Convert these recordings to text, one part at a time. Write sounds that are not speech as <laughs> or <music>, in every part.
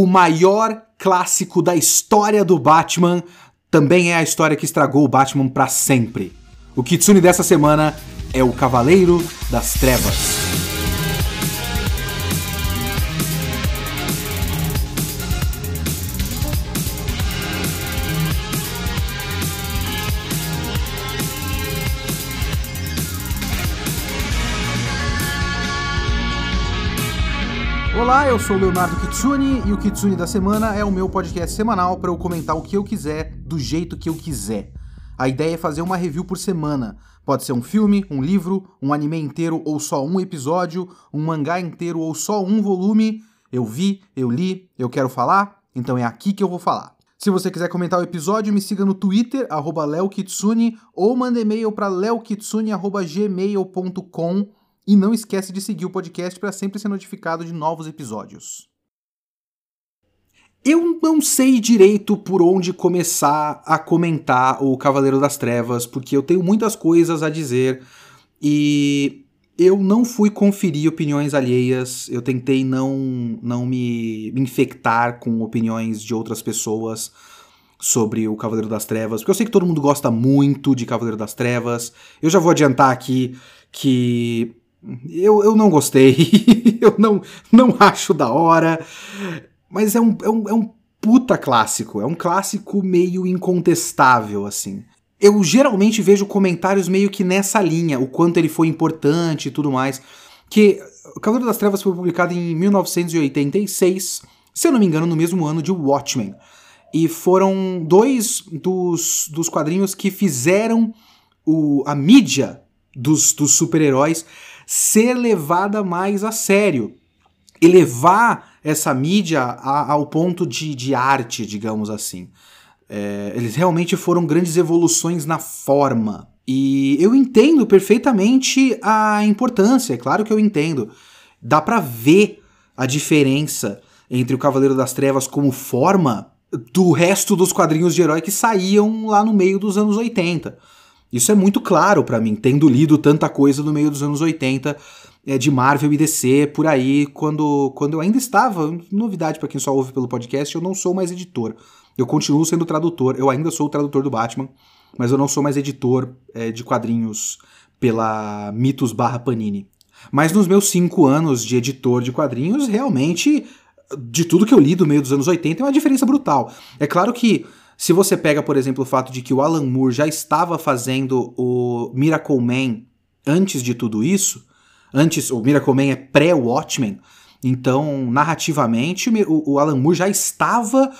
o maior clássico da história do Batman, também é a história que estragou o Batman para sempre. O Kitsune dessa semana é o Cavaleiro das Trevas. Sou Leonardo Kitsune e o Kitsune da Semana é o meu podcast semanal para eu comentar o que eu quiser, do jeito que eu quiser. A ideia é fazer uma review por semana. Pode ser um filme, um livro, um anime inteiro ou só um episódio, um mangá inteiro ou só um volume. Eu vi, eu li, eu quero falar, então é aqui que eu vou falar. Se você quiser comentar o episódio, me siga no Twitter, leokitsune, ou manda e-mail para leokitsune.gmail.com e não esquece de seguir o podcast para sempre ser notificado de novos episódios. Eu não sei direito por onde começar a comentar o Cavaleiro das Trevas, porque eu tenho muitas coisas a dizer e eu não fui conferir opiniões alheias, eu tentei não, não me, infectar com opiniões de outras pessoas sobre o Cavaleiro das Trevas, porque eu sei que todo mundo gosta muito de Cavaleiro das Trevas. Eu já vou adiantar aqui que eu, eu não gostei, <laughs> eu não, não acho da hora, mas é um, é, um, é um puta clássico, é um clássico meio incontestável, assim. Eu geralmente vejo comentários meio que nessa linha, o quanto ele foi importante e tudo mais, que o Cavaleiro das Trevas foi publicado em 1986, se eu não me engano, no mesmo ano de Watchmen. E foram dois dos, dos quadrinhos que fizeram o, a mídia dos, dos super-heróis ser levada mais a sério. Elevar essa mídia a, ao ponto de, de arte, digamos assim. É, eles realmente foram grandes evoluções na forma. E eu entendo perfeitamente a importância, é claro que eu entendo. Dá para ver a diferença entre o Cavaleiro das Trevas como forma do resto dos quadrinhos de herói que saíam lá no meio dos anos 80. Isso é muito claro para mim, tendo lido tanta coisa no meio dos anos 80 é, de Marvel e DC por aí, quando, quando eu ainda estava. Novidade para quem só ouve pelo podcast, eu não sou mais editor. Eu continuo sendo tradutor, eu ainda sou o tradutor do Batman, mas eu não sou mais editor é, de quadrinhos pela Mitos barra Panini. Mas nos meus cinco anos de editor de quadrinhos, realmente, de tudo que eu li do meio dos anos 80, é uma diferença brutal. É claro que se você pega, por exemplo, o fato de que o Alan Moore já estava fazendo o Miracle Man antes de tudo isso, antes o Miracle Man é pré-Watchmen, então narrativamente o, o Alan Moore já estava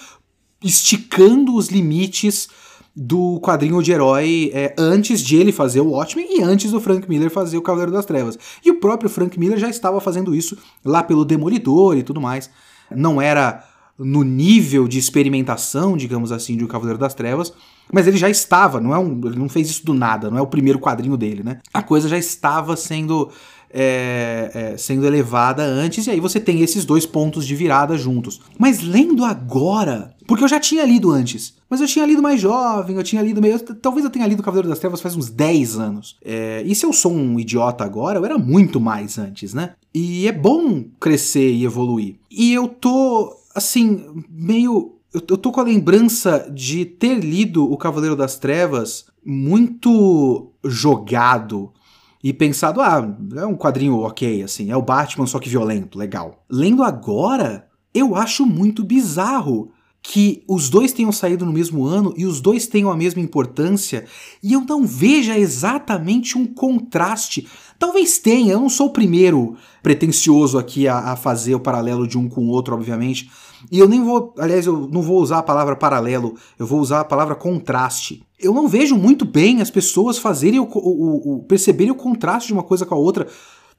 esticando os limites do quadrinho de herói é, antes de ele fazer o Watchmen e antes do Frank Miller fazer o Cavaleiro das Trevas. E o próprio Frank Miller já estava fazendo isso lá pelo Demolidor e tudo mais. Não era no nível de experimentação, digamos assim, de O Cavaleiro das Trevas, mas ele já estava, não é um, ele não fez isso do nada, não é o primeiro quadrinho dele, né? A coisa já estava sendo é, é, sendo elevada antes, e aí você tem esses dois pontos de virada juntos. Mas lendo agora, porque eu já tinha lido antes, mas eu tinha lido mais jovem, eu tinha lido meio. Talvez eu tenha lido Cavaleiro das Trevas faz uns 10 anos. É, e se eu sou um idiota agora, eu era muito mais antes, né? E é bom crescer e evoluir. E eu tô assim, meio. Eu, tô com a lembrança de ter lido O Cavaleiro das Trevas muito jogado e pensado, ah, é um quadrinho ok, assim, é o Batman só que violento, legal. Lendo agora, eu acho muito bizarro que os dois tenham saído no mesmo ano e os dois tenham a mesma importância e eu não veja exatamente um contraste. Talvez tenha, eu não sou o primeiro pretencioso aqui a, a fazer o paralelo de um com o outro, obviamente, e eu nem vou, aliás, eu não vou usar a palavra paralelo, eu vou usar a palavra contraste. Eu não vejo muito bem as pessoas fazerem o, o, o perceberem o contraste de uma coisa com a outra,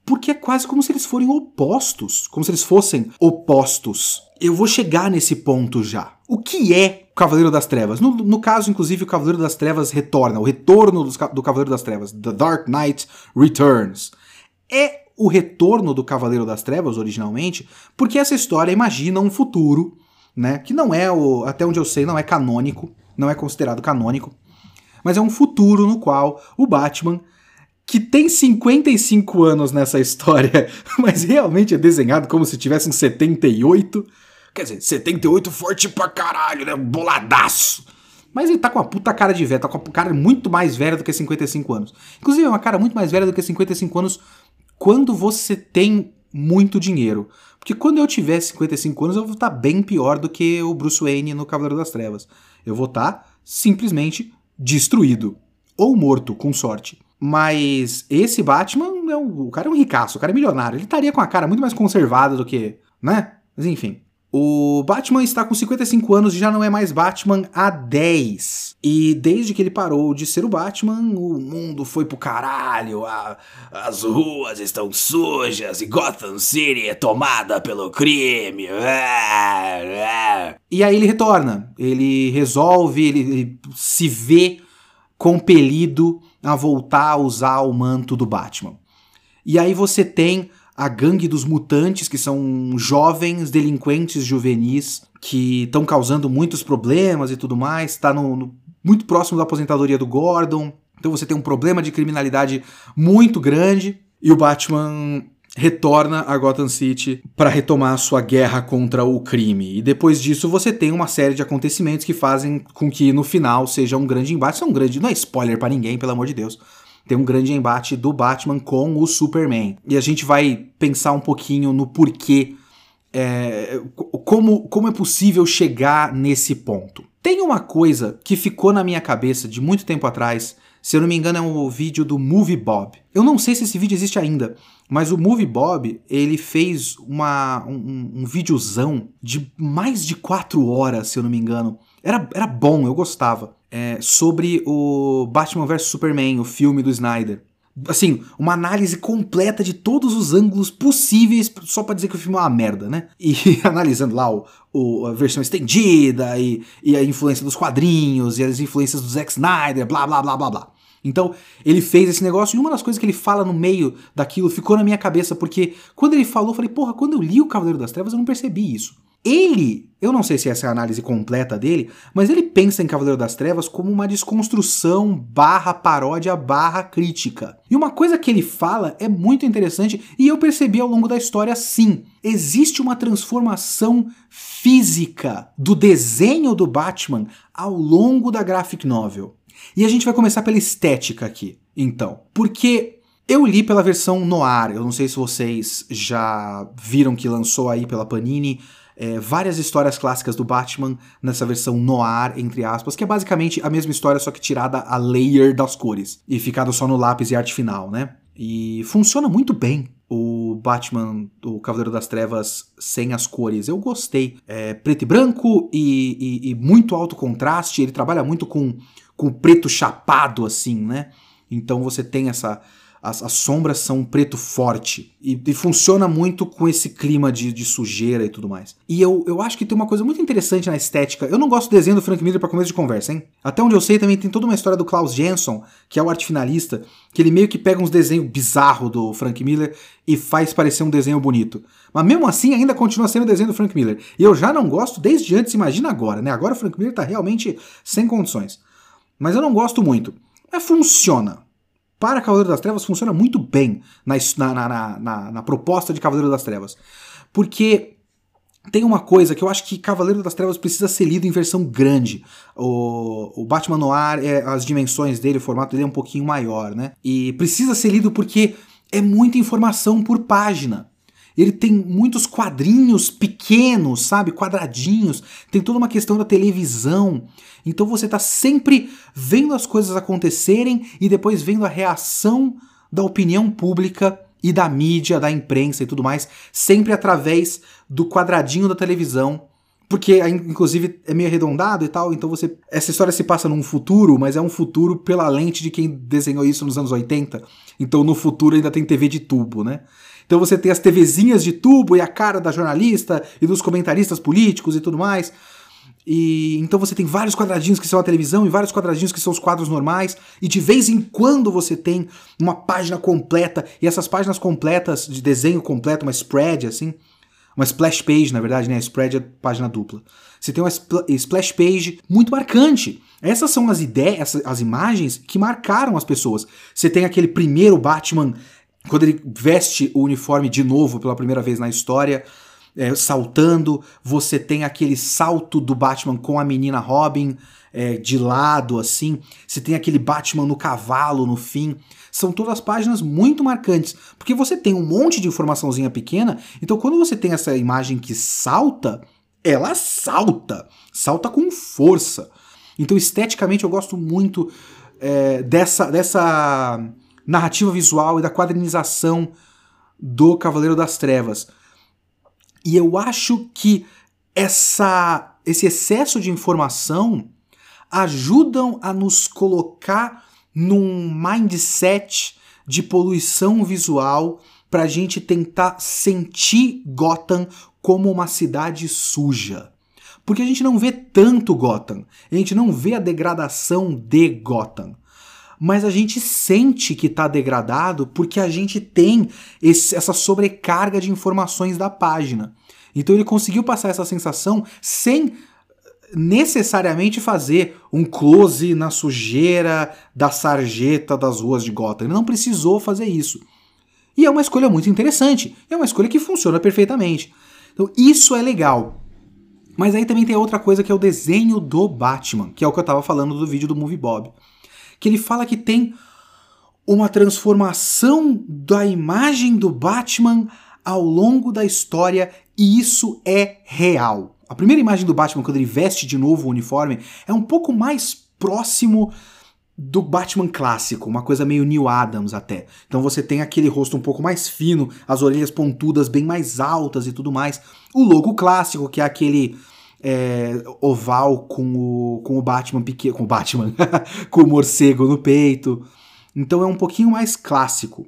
porque é quase como se eles forem opostos, como se eles fossem opostos. Eu vou chegar nesse ponto já. O que é o Cavaleiro das Trevas? No, no caso, inclusive, o Cavaleiro das Trevas retorna, o retorno do, do Cavaleiro das Trevas, The Dark Knight Returns. É o retorno do Cavaleiro das Trevas originalmente, porque essa história imagina um futuro, né, que não é o, até onde eu sei, não é canônico, não é considerado canônico, mas é um futuro no qual o Batman que tem 55 anos nessa história, <laughs> mas realmente é desenhado como se tivesse uns 78. Quer dizer, 78 forte pra caralho, né? Boladaço. Mas ele tá com uma puta cara de velho, tá com uma cara muito mais velha do que 55 anos. Inclusive, é uma cara muito mais velha do que 55 anos quando você tem muito dinheiro. Porque quando eu tiver 55 anos, eu vou estar tá bem pior do que o Bruce Wayne no Cavaleiro das Trevas. Eu vou estar tá simplesmente destruído. Ou morto, com sorte. Mas esse Batman, é um, o cara é um ricaço, o cara é milionário. Ele estaria com a cara muito mais conservada do que. né? Mas enfim. O Batman está com 55 anos e já não é mais Batman há 10. E desde que ele parou de ser o Batman, o mundo foi pro caralho, a, as ruas estão sujas e Gotham City é tomada pelo crime. E aí ele retorna, ele resolve, ele, ele se vê compelido a voltar a usar o manto do Batman. E aí você tem a gangue dos mutantes, que são jovens delinquentes juvenis que estão causando muitos problemas e tudo mais, está no, no, muito próximo da aposentadoria do Gordon. Então você tem um problema de criminalidade muito grande e o Batman retorna a Gotham City para retomar sua guerra contra o crime. E depois disso você tem uma série de acontecimentos que fazem com que no final seja um grande embate. Isso é um grande, não é spoiler para ninguém, pelo amor de Deus tem um grande embate do Batman com o Superman. E a gente vai pensar um pouquinho no porquê, é, como, como é possível chegar nesse ponto. Tem uma coisa que ficou na minha cabeça de muito tempo atrás, se eu não me engano é um vídeo do Movie Bob. Eu não sei se esse vídeo existe ainda, mas o Movie Bob, ele fez uma, um, um videozão de mais de quatro horas, se eu não me engano. Era, era bom, eu gostava é, sobre o Batman vs Superman, o filme do Snyder. Assim, uma análise completa de todos os ângulos possíveis, só para dizer que o filme é uma merda, né? E <laughs> analisando lá o, o, a versão estendida e, e a influência dos quadrinhos e as influências do Zack Snyder, blá blá blá blá blá. Então, ele fez esse negócio e uma das coisas que ele fala no meio daquilo ficou na minha cabeça, porque quando ele falou, eu falei, porra, quando eu li o Cavaleiro das Trevas eu não percebi isso. Ele, eu não sei se essa é a análise completa dele, mas ele pensa em Cavaleiro das Trevas como uma desconstrução barra paródia barra crítica. E uma coisa que ele fala é muito interessante e eu percebi ao longo da história sim. Existe uma transformação física do desenho do Batman ao longo da graphic novel. E a gente vai começar pela estética aqui, então. Porque eu li pela versão noir, eu não sei se vocês já viram que lançou aí pela Panini é, várias histórias clássicas do Batman nessa versão noir, entre aspas, que é basicamente a mesma história, só que tirada a layer das cores e ficado só no lápis e arte final, né? E funciona muito bem o Batman, o Cavaleiro das Trevas sem as cores. Eu gostei. É preto e branco e, e, e muito alto contraste. Ele trabalha muito com, com preto chapado, assim, né? Então você tem essa, as, as sombras são um preto forte. E, e, funciona muito com esse clima de, de, sujeira e tudo mais. E eu, eu acho que tem uma coisa muito interessante na estética. Eu não gosto do desenho do Frank Miller para começo de conversa, hein? Até onde eu sei, também tem toda uma história do Klaus Jensen, que é o arte finalista, que ele meio que pega uns desenhos bizarros do Frank Miller e faz parecer um desenho bonito. Mas mesmo assim, ainda continua sendo o desenho do Frank Miller. E eu já não gosto desde antes, imagina agora, né? Agora o Frank Miller tá realmente sem condições. Mas eu não gosto muito. Mas funciona para Cavaleiro das Trevas funciona muito bem na, na, na, na, proposta de Cavaleiro das Trevas. Porque tem uma coisa que eu acho que Cavaleiro das Trevas precisa ser lido em versão grande. O, o Batman Noir, é, as dimensões dele, o formato dele é um pouquinho maior, né? E precisa ser lido porque é muita informação por página. Ele tem muitos quadrinhos pequenos, sabe? Quadradinhos. Tem toda uma questão da televisão. Então você está sempre vendo as coisas acontecerem e depois vendo a reação da opinião pública e da mídia, da imprensa e tudo mais, sempre através do quadradinho da televisão. Porque, inclusive, é meio arredondado e tal, então você. Essa história se passa num futuro, mas é um futuro pela lente de quem desenhou isso nos anos 80. Então no futuro ainda tem TV de tubo, né? Então você tem as TVzinhas de tubo e a cara da jornalista e dos comentaristas políticos e tudo mais. E então você tem vários quadradinhos que são a televisão e vários quadradinhos que são os quadros normais, e de vez em quando você tem uma página completa, e essas páginas completas de desenho completo, uma spread assim, uma splash page, na verdade, né? Spread é página dupla. Você tem uma splash page muito marcante. Essas são as ideias, as imagens que marcaram as pessoas. Você tem aquele primeiro Batman quando ele veste o uniforme de novo pela primeira vez na história, é, saltando, você tem aquele salto do Batman com a menina Robin é, de lado, assim, você tem aquele Batman no cavalo no fim. São todas páginas muito marcantes, porque você tem um monte de informaçãozinha pequena, então quando você tem essa imagem que salta, ela salta, salta com força. Então, esteticamente, eu gosto muito é, dessa, dessa narrativa visual e da quadrinização do Cavaleiro das Trevas. E eu acho que essa, esse excesso de informação ajudam a nos colocar num mindset de poluição visual para a gente tentar sentir Gotham como uma cidade suja. Porque a gente não vê tanto Gotham, a gente não vê a degradação de Gotham. Mas a gente sente que está degradado porque a gente tem esse, essa sobrecarga de informações da página. Então ele conseguiu passar essa sensação sem necessariamente fazer um close na sujeira da sarjeta das ruas de Gotham. Ele não precisou fazer isso. E é uma escolha muito interessante. É uma escolha que funciona perfeitamente. Então isso é legal. Mas aí também tem outra coisa que é o desenho do Batman, que é o que eu estava falando do vídeo do Movie Bob. Que ele fala que tem uma transformação da imagem do Batman ao longo da história e isso é real. A primeira imagem do Batman, quando ele veste de novo o uniforme, é um pouco mais próximo do Batman clássico, uma coisa meio Neil Adams até. Então você tem aquele rosto um pouco mais fino, as orelhas pontudas bem mais altas e tudo mais. O logo clássico, que é aquele é, oval com o, com o Batman pequeno, com o Batman, <laughs> com o morcego no peito. Então é um pouquinho mais clássico.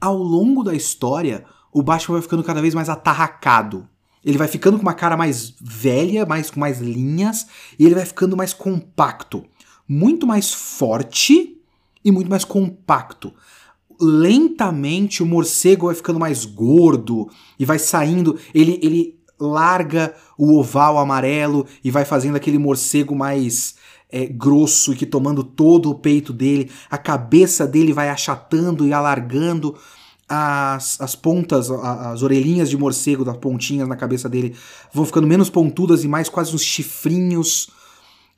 Ao longo da história, o Batman vai ficando cada vez mais atarracado. Ele vai ficando com uma cara mais velha, mais com mais linhas, e ele vai ficando mais compacto. Muito mais forte e muito mais compacto. Lentamente o morcego vai ficando mais gordo e vai saindo. Ele, ele larga o oval amarelo e vai fazendo aquele morcego mais é, grosso e que tomando todo o peito dele. A cabeça dele vai achatando e alargando as, as pontas, as orelhinhas de morcego, das pontinhas na cabeça dele, vão ficando menos pontudas e mais quase uns chifrinhos.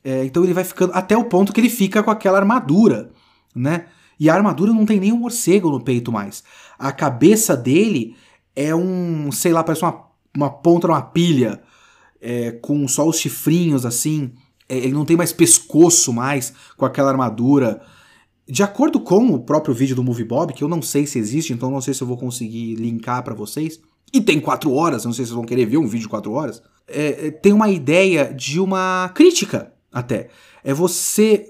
É, então ele vai ficando até o ponto que ele fica com aquela armadura, né? E a armadura não tem nem um morcego no peito mais. A cabeça dele é um, sei lá, parece uma, uma ponta uma pilha, é, com só os chifrinhos assim. É, ele não tem mais pescoço mais com aquela armadura. De acordo com o próprio vídeo do Movie Bob, que eu não sei se existe, então não sei se eu vou conseguir linkar para vocês, e tem quatro horas, não sei se vocês vão querer ver um vídeo de quatro horas, é, é, tem uma ideia de uma crítica até. É você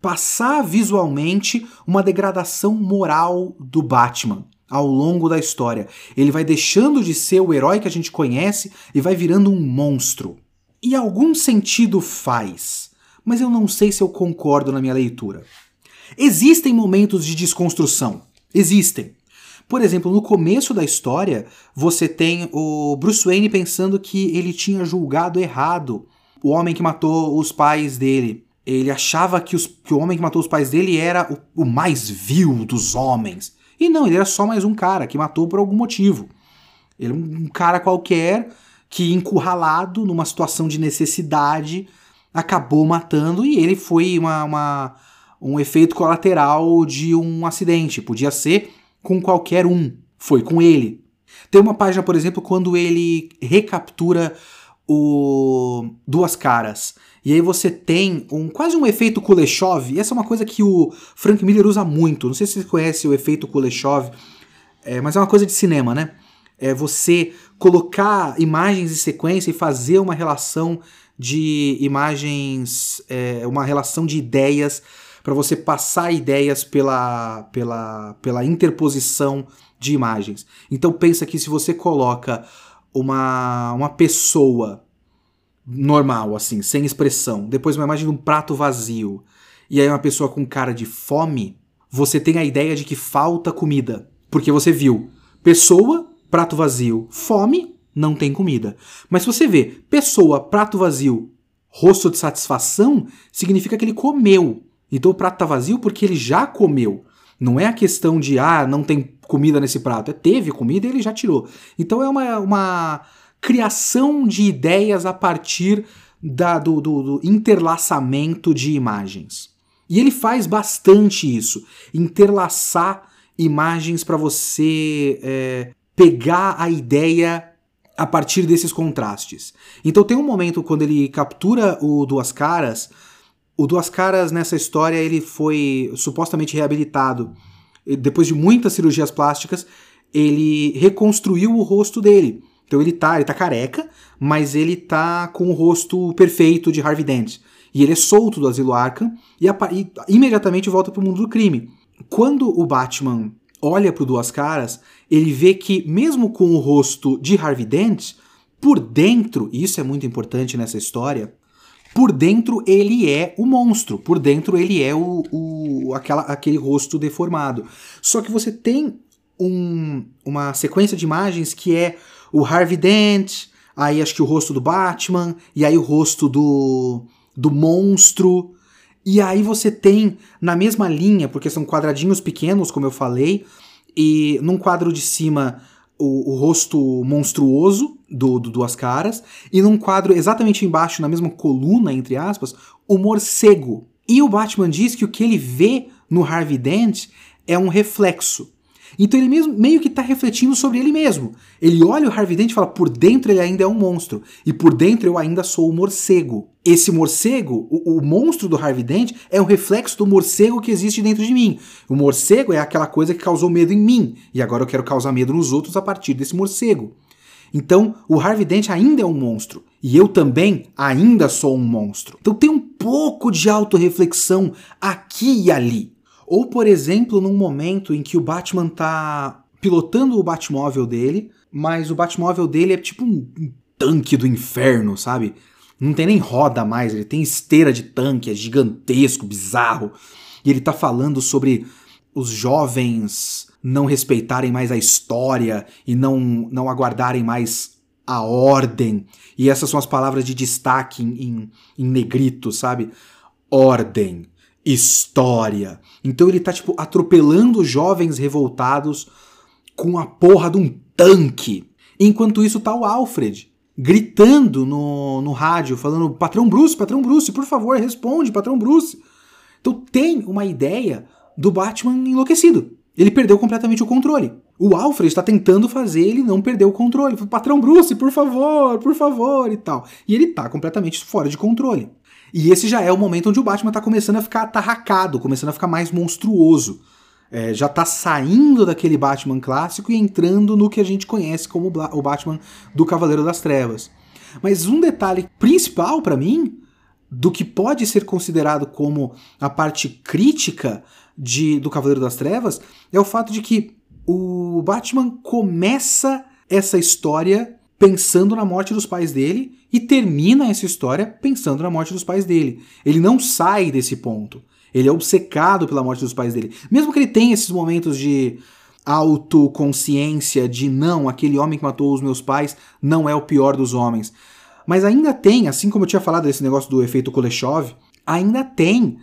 passar visualmente uma degradação moral do Batman ao longo da história. Ele vai deixando de ser o herói que a gente conhece e vai virando um monstro. E algum sentido faz, mas eu não sei se eu concordo na minha leitura. Existem momentos de desconstrução. Existem. Por exemplo, no começo da história, você tem o Bruce Wayne pensando que ele tinha julgado errado o homem que matou os pais dele. Ele achava que, os, que o homem que matou os pais dele era o, o mais vil dos homens. E não, ele era só mais um cara que matou por algum motivo. Ele é um cara qualquer que, encurralado numa situação de necessidade, acabou matando e ele foi uma, uma um efeito colateral de um acidente. Podia ser com qualquer um. Foi com ele. Tem uma página, por exemplo, quando ele recaptura o Duas Caras. E aí você tem um quase um efeito Kuleshov. E essa é uma coisa que o Frank Miller usa muito. Não sei se você conhece o efeito Kuleshov, é, mas é uma coisa de cinema, né? É você colocar imagens em sequência e fazer uma relação de imagens, é, uma relação de ideias para você passar ideias pela, pela, pela interposição de imagens. Então pensa que se você coloca uma, uma pessoa normal, assim, sem expressão, depois uma imagem de um prato vazio, e aí uma pessoa com cara de fome, você tem a ideia de que falta comida. Porque você viu pessoa, prato vazio, fome, não tem comida. Mas se você vê pessoa, prato vazio, rosto de satisfação, significa que ele comeu. Então o prato está vazio porque ele já comeu. Não é a questão de, ah, não tem comida nesse prato. É, teve comida e ele já tirou. Então é uma, uma criação de ideias a partir da, do, do, do interlaçamento de imagens. E ele faz bastante isso, interlaçar imagens para você é, pegar a ideia a partir desses contrastes. Então tem um momento quando ele captura o Duas Caras, o Duas Caras nessa história ele foi supostamente reabilitado depois de muitas cirurgias plásticas, ele reconstruiu o rosto dele. Então ele tá, ele tá careca, mas ele tá com o rosto perfeito de Harvey Dent. E ele é solto do asilo Arkham e, e imediatamente volta pro mundo do crime. Quando o Batman olha pro Duas Caras, ele vê que mesmo com o rosto de Harvey Dent, por dentro, e isso é muito importante nessa história, por dentro ele é o monstro, por dentro ele é o, o aquela, aquele rosto deformado. Só que você tem um, uma sequência de imagens que é o Harvey Dent, aí acho que o rosto do Batman, e aí o rosto do, do monstro. E aí você tem na mesma linha, porque são quadradinhos pequenos, como eu falei, e num quadro de cima o, o rosto monstruoso do, do, Duas Caras, e num quadro exatamente embaixo, na mesma coluna, entre aspas, o morcego. E o Batman diz que o que ele vê no Harvey Dent é um reflexo. Então ele mesmo meio que está refletindo sobre ele mesmo. Ele olha o Harvey Dent e fala: por dentro ele ainda é um monstro. E por dentro eu ainda sou o morcego. Esse morcego, o, o monstro do Harvey Dent, é um reflexo do morcego que existe dentro de mim. O morcego é aquela coisa que causou medo em mim. E agora eu quero causar medo nos outros a partir desse morcego. Então, o Harvey Dent ainda é um monstro. E eu também ainda sou um monstro. Então tem um pouco de autorreflexão aqui e ali. Ou, por exemplo, num momento em que o Batman tá pilotando o Batmóvel dele, mas o Batmóvel dele é tipo um, um tanque do inferno, sabe? Não tem nem roda mais, ele tem esteira de tanque, é gigantesco, bizarro. E ele tá falando sobre os jovens não respeitarem mais a história e não, não aguardarem mais a ordem. E essas são as palavras de destaque em, em, em negrito, sabe? Ordem história. Então ele tá, tipo, atropelando jovens revoltados com a porra de um tanque. Enquanto isso tá o Alfred gritando no, no rádio, falando: Patrão Bruce, Patrão Bruce, por favor, responde, Patrão Bruce. Então tem uma ideia do Batman enlouquecido. Ele perdeu completamente o controle. O Alfred está tentando fazer ele não perder o controle. Patrão Bruce, por favor, por favor e tal. E ele tá completamente fora de controle. E esse já é o momento onde o Batman tá começando a ficar atarracado, começando a ficar mais monstruoso. É, já tá saindo daquele Batman clássico e entrando no que a gente conhece como o Batman do Cavaleiro das Trevas. Mas um detalhe principal para mim, do que pode ser considerado como a parte crítica de, do Cavaleiro das Trevas, é o fato de que o Batman começa essa história pensando na morte dos pais dele e termina essa história pensando na morte dos pais dele. Ele não sai desse ponto. Ele é obcecado pela morte dos pais dele. Mesmo que ele tenha esses momentos de autoconsciência de não, aquele homem que matou os meus pais não é o pior dos homens. Mas ainda tem, assim como eu tinha falado desse negócio do efeito Kuleshov, ainda tem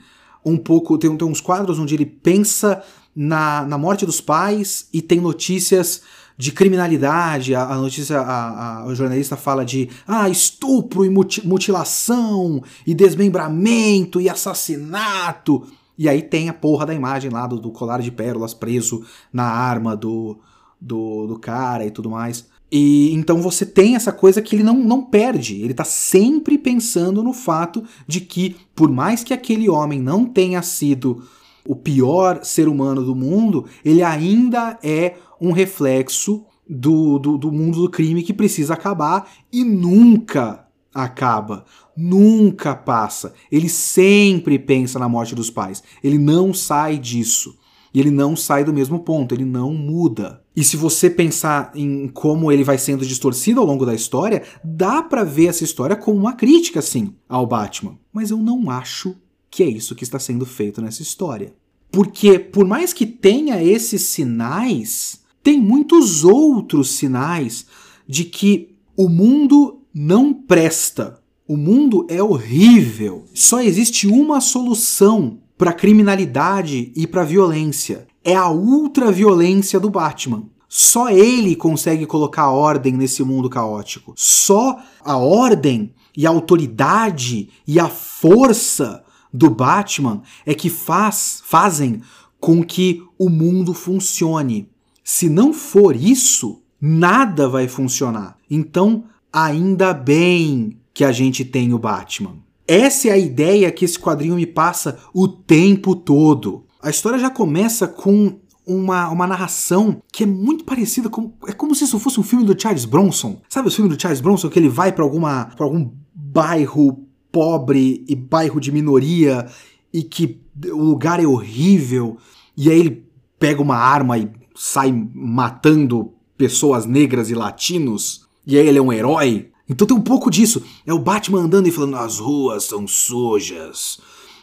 um pouco, tem, tem uns quadros onde ele pensa na, na morte dos pais e tem notícias de criminalidade, a, a notícia, a, a, o jornalista fala de ah, estupro e mutilação e desmembramento e assassinato. E aí tem a porra da imagem lá do, do colar de pérolas preso na arma do, do, do, cara e tudo mais. E então você tem essa coisa que ele não, não perde. Ele tá sempre pensando no fato de que, por mais que aquele homem não tenha sido o pior ser humano do mundo, ele ainda é um reflexo do, do, do mundo do crime que precisa acabar e nunca acaba, nunca passa. Ele sempre pensa na morte dos pais. Ele não sai disso. E ele não sai do mesmo ponto, ele não muda. E se você pensar em como ele vai sendo distorcido ao longo da história, dá para ver essa história como uma crítica, sim, ao Batman. Mas eu não acho que é isso que está sendo feito nessa história. Porque, por mais que tenha esses sinais, tem muitos outros sinais de que o mundo não presta. O mundo é horrível. Só existe uma solução para a criminalidade e para a violência. É a ultraviolência do Batman. Só ele consegue colocar ordem nesse mundo caótico. Só a ordem e a autoridade e a força do Batman é que faz, fazem com que o mundo funcione. Se não for isso, nada vai funcionar. Então, ainda bem que a gente tem o Batman. Essa é a ideia que esse quadrinho me passa o tempo todo. A história já começa com uma, uma narração que é muito parecida com. É como se isso fosse um filme do Charles Bronson. Sabe o filme do Charles Bronson que ele vai para alguma algum bairro pobre e bairro de minoria e que o lugar é horrível e aí ele pega uma arma e sai matando pessoas negras e latinos e aí ele é um herói. Então tem um pouco disso. É o Batman andando e falando: as ruas são sujas.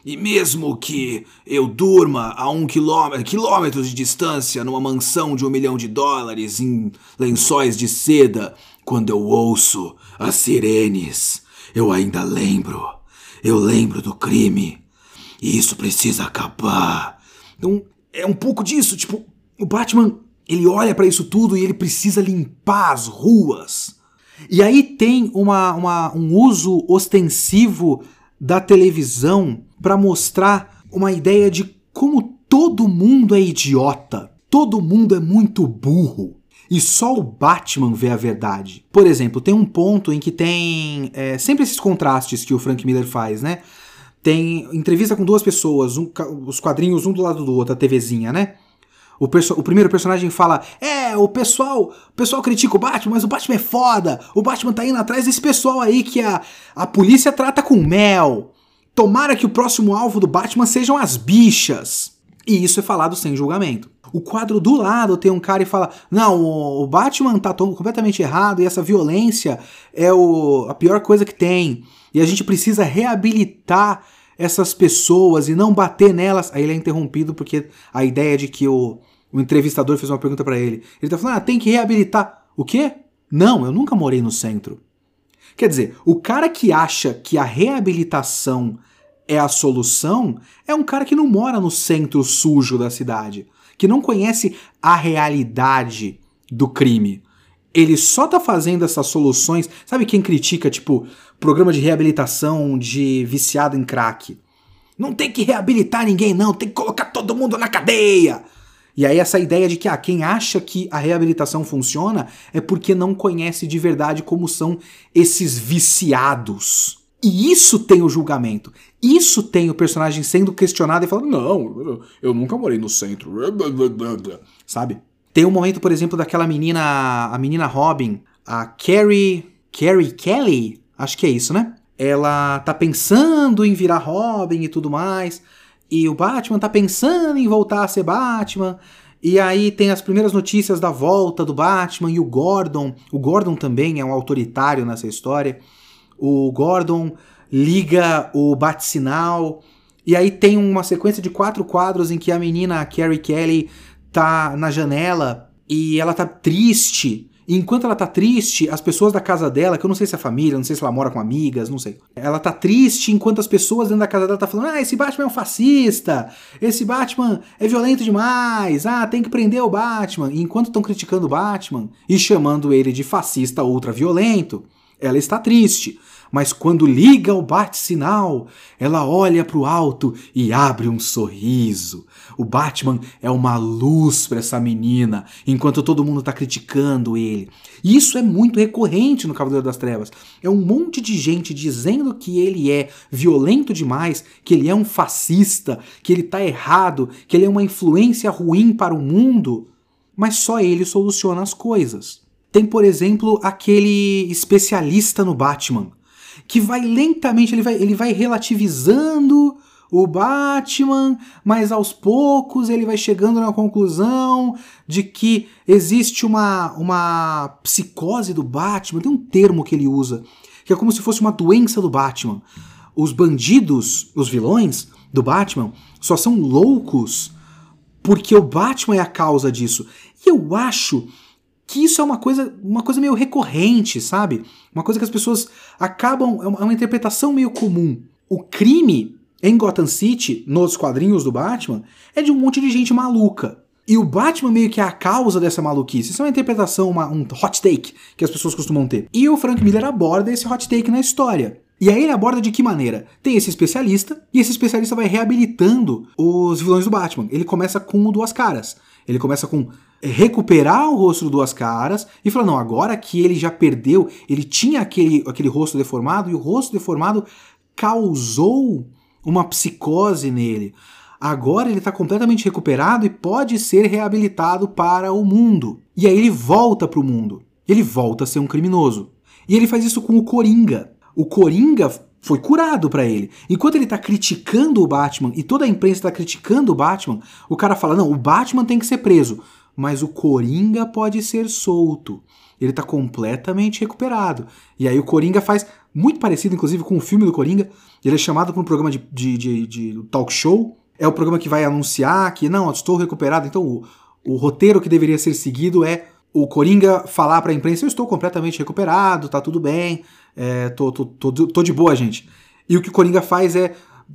E mesmo que eu durma a um quilômetro, quilômetros de distância numa mansão de um milhão de dólares em lençóis de seda, quando eu ouço as sirenes, eu ainda lembro. Eu lembro do crime. E isso precisa acabar. Então, é um pouco disso. Tipo, o Batman, ele olha para isso tudo e ele precisa limpar as ruas. E aí tem uma, uma um uso ostensivo da televisão para mostrar uma ideia de como todo mundo é idiota. Todo mundo é muito burro. E só o Batman vê a verdade. Por exemplo, tem um ponto em que tem é, sempre esses contrastes que o Frank Miller faz, né? Tem entrevista com duas pessoas, um, os quadrinhos um do lado do outro, a TVzinha, né? O, o, primeiro personagem fala: É, o pessoal, o pessoal critica o Batman, mas o Batman é foda. O Batman tá indo atrás desse pessoal aí que a, a polícia trata com mel. Tomara que o próximo alvo do Batman sejam as bichas. E isso é falado sem julgamento. O quadro do lado tem um cara e fala: Não, o Batman tá completamente errado e essa violência é o, a pior coisa que tem. E a gente precisa reabilitar essas pessoas e não bater nelas. Aí ele é interrompido porque a ideia de que o, o entrevistador fez uma pergunta para ele. Ele tá falando: Ah, tem que reabilitar. O quê? Não, eu nunca morei no centro. Quer dizer, o cara que acha que a reabilitação é a solução é um cara que não mora no centro sujo da cidade que não conhece a realidade do crime. Ele só tá fazendo essas soluções. Sabe quem critica, tipo, programa de reabilitação de viciado em crack? Não tem que reabilitar ninguém, não, tem que colocar todo mundo na cadeia. E aí essa ideia de que ah, quem acha que a reabilitação funciona é porque não conhece de verdade como são esses viciados. E isso tem o julgamento. Isso tem o personagem sendo questionado e falando: Não, eu nunca morei no centro. <laughs> Sabe? Tem um momento, por exemplo, daquela menina, a menina Robin, a Carrie. Carrie Kelly? Acho que é isso, né? Ela tá pensando em virar Robin e tudo mais. E o Batman tá pensando em voltar a ser Batman. E aí tem as primeiras notícias da volta do Batman e o Gordon. O Gordon também é um autoritário nessa história o Gordon liga o bate-sinal, e aí tem uma sequência de quatro quadros em que a menina a Carrie Kelly tá na janela e ela tá triste. E enquanto ela tá triste, as pessoas da casa dela, que eu não sei se é família, não sei se ela mora com amigas, não sei. Ela tá triste enquanto as pessoas dentro da casa dela tá falando: "Ah, esse Batman é um fascista. Esse Batman é violento demais. Ah, tem que prender o Batman". E enquanto estão criticando o Batman e chamando ele de fascista ultra violento, ela está triste mas quando liga o bate-sinal, ela olha para o alto e abre um sorriso. O Batman é uma luz para essa menina, enquanto todo mundo está criticando ele. E isso é muito recorrente no Cavaleiro das Trevas. É um monte de gente dizendo que ele é violento demais, que ele é um fascista, que ele está errado, que ele é uma influência ruim para o mundo, mas só ele soluciona as coisas. Tem, por exemplo, aquele especialista no Batman, que vai lentamente, ele vai, ele vai relativizando o Batman, mas aos poucos ele vai chegando na conclusão de que existe uma, uma psicose do Batman. Tem um termo que ele usa, que é como se fosse uma doença do Batman. Os bandidos, os vilões do Batman, só são loucos porque o Batman é a causa disso. E eu acho que isso é uma coisa, uma coisa meio recorrente, sabe? Uma coisa que as pessoas acabam. É uma, é uma interpretação meio comum. O crime em Gotham City, nos quadrinhos do Batman, é de um monte de gente maluca. E o Batman meio que é a causa dessa maluquice. Isso é uma interpretação, uma, um hot take que as pessoas costumam ter. E o Frank Miller aborda esse hot take na história. E aí ele aborda de que maneira? Tem esse especialista, e esse especialista vai reabilitando os vilões do Batman. Ele começa com o Duas Caras. Ele começa com recuperar o rosto do Duas Caras e fala: não, agora que ele já perdeu, ele tinha aquele, aquele rosto deformado, e o rosto deformado causou uma psicose nele. Agora ele está completamente recuperado e pode ser reabilitado para o mundo. E aí ele volta para o mundo. Ele volta a ser um criminoso. E ele faz isso com o Coringa. O Coringa foi curado para ele. Enquanto ele tá criticando o Batman e toda a imprensa tá criticando o Batman, o cara fala: "Não, o Batman tem que ser preso, mas o Coringa pode ser solto. Ele tá completamente recuperado". E aí o Coringa faz muito parecido inclusive com o filme do Coringa. Ele é chamado para um programa de, de, de, de talk show é o programa que vai anunciar que, não, estou recuperado. Então, o, o roteiro que deveria ser seguido é o Coringa falar para a imprensa: eu estou completamente recuperado, tá tudo bem, é, tô, tô, tô, tô de boa, gente. E o que o Coringa faz é: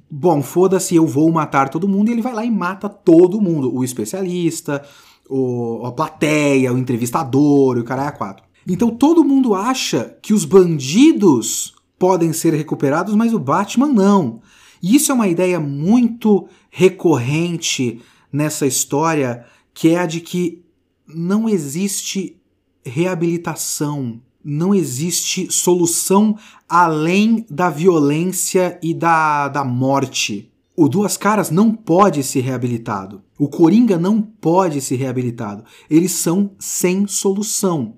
bom, foda-se, eu vou matar todo mundo, e ele vai lá e mata todo mundo. O especialista, o, a plateia, o entrevistador, o caralho a quatro. Então todo mundo acha que os bandidos podem ser recuperados, mas o Batman não. E isso é uma ideia muito recorrente nessa história, que é a de que não existe reabilitação, não existe solução além da violência e da, da morte. O Duas Caras não pode ser reabilitado. O Coringa não pode ser reabilitado. Eles são sem solução.